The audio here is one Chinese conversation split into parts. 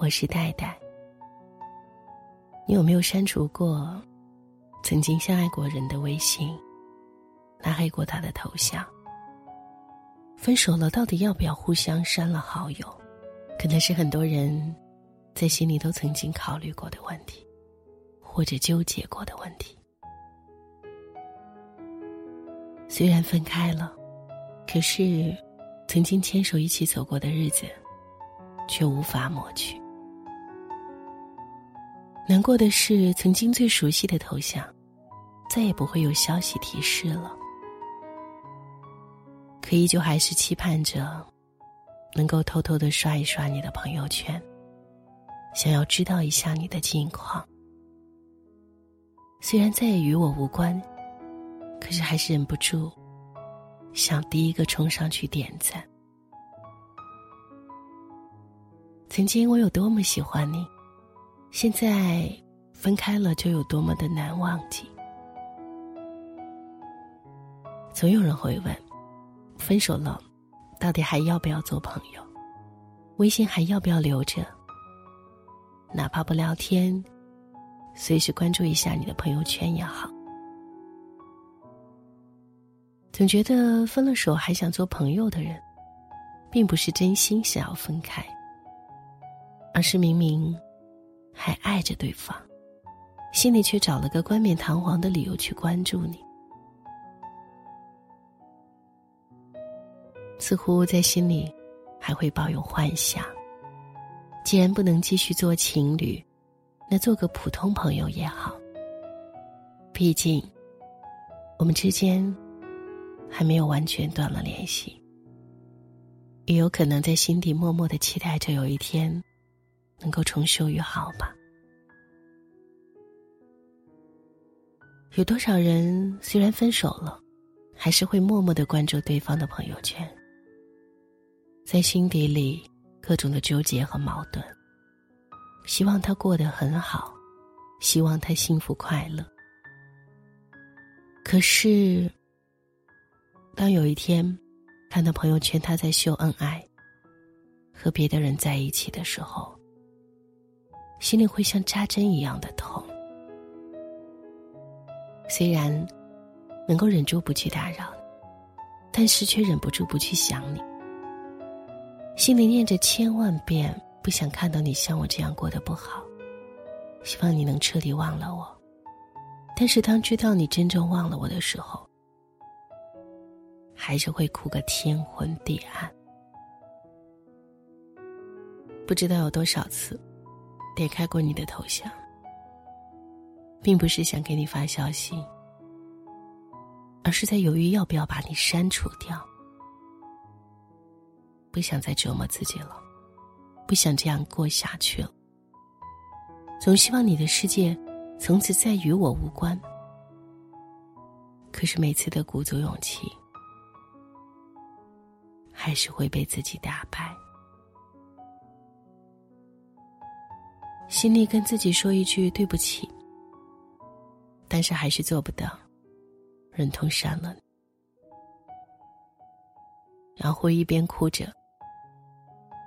我是戴戴。你有没有删除过曾经相爱过人的微信，拉黑过他的头像？分手了，到底要不要互相删了好友？可能是很多人在心里都曾经考虑过的问题，或者纠结过的问题。虽然分开了，可是曾经牵手一起走过的日子，却无法抹去。难过的是，曾经最熟悉的头像，再也不会有消息提示了。可依旧还是期盼着，能够偷偷的刷一刷你的朋友圈，想要知道一下你的近况。虽然再也与我无关，可是还是忍不住，想第一个冲上去点赞。曾经我有多么喜欢你，现在分开了就有多么的难忘记。总有人会问。分手了，到底还要不要做朋友？微信还要不要留着？哪怕不聊天，随时关注一下你的朋友圈也好。总觉得分了手还想做朋友的人，并不是真心想要分开，而是明明还爱着对方，心里却找了个冠冕堂皇的理由去关注你。似乎在心里还会抱有幻想。既然不能继续做情侣，那做个普通朋友也好。毕竟，我们之间还没有完全断了联系。也有可能在心底默默的期待着有一天能够重修于好吧。有多少人虽然分手了，还是会默默的关注对方的朋友圈？在心底里，各种的纠结和矛盾。希望他过得很好，希望他幸福快乐。可是，当有一天看到朋友圈他在秀恩爱，和别的人在一起的时候，心里会像扎针一样的痛。虽然能够忍住不去打扰，但是却忍不住不去想你。心里念着千万遍，不想看到你像我这样过得不好，希望你能彻底忘了我。但是当知道你真正忘了我的时候，还是会哭个天昏地暗。不知道有多少次，点开过你的头像，并不是想给你发消息，而是在犹豫要不要把你删除掉。不想再折磨自己了，不想这样过下去了。总希望你的世界从此再与我无关。可是每次的鼓足勇气，还是会被自己打败。心里跟自己说一句对不起，但是还是做不到，忍痛删了，然后一边哭着。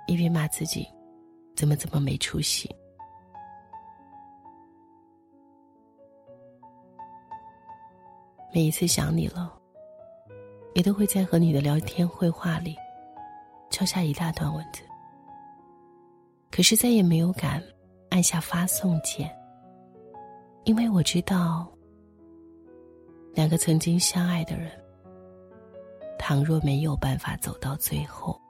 一边骂自己，怎么怎么没出息。每一次想你了，也都会在和你的聊天会话里敲下一大段文字，可是再也没有敢按下发送键，因为我知道，两个曾经相爱的人，倘若没有办法走到最后。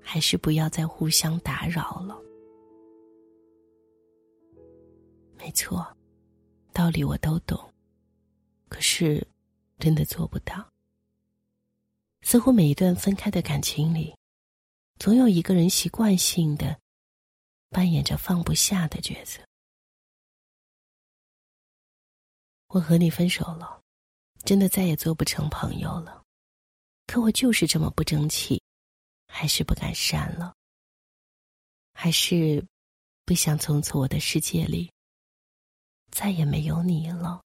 还是不要再互相打扰了。没错，道理我都懂，可是真的做不到。似乎每一段分开的感情里，总有一个人习惯性的扮演着放不下的角色。我和你分手了，真的再也做不成朋友了。可我就是这么不争气。还是不敢删了，还是不想从此我的世界里再也没有你了。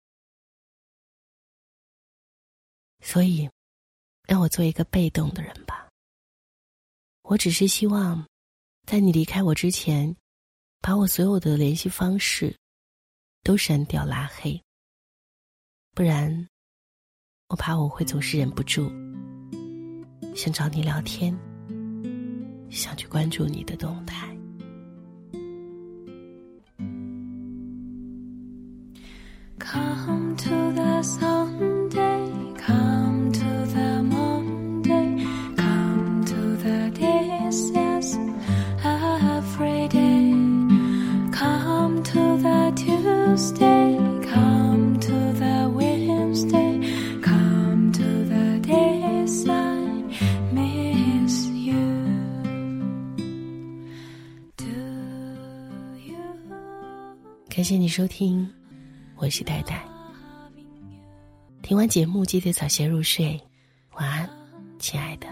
所以，让我做一个被动的人吧。我只是希望在你离开我之前，把我所有的联系方式都删掉拉黑。不然，我怕我会总是忍不住想找你聊天，想去关注你的动态。感谢你收听。我是戴戴，听完节目记得早些入睡，晚安，亲爱的。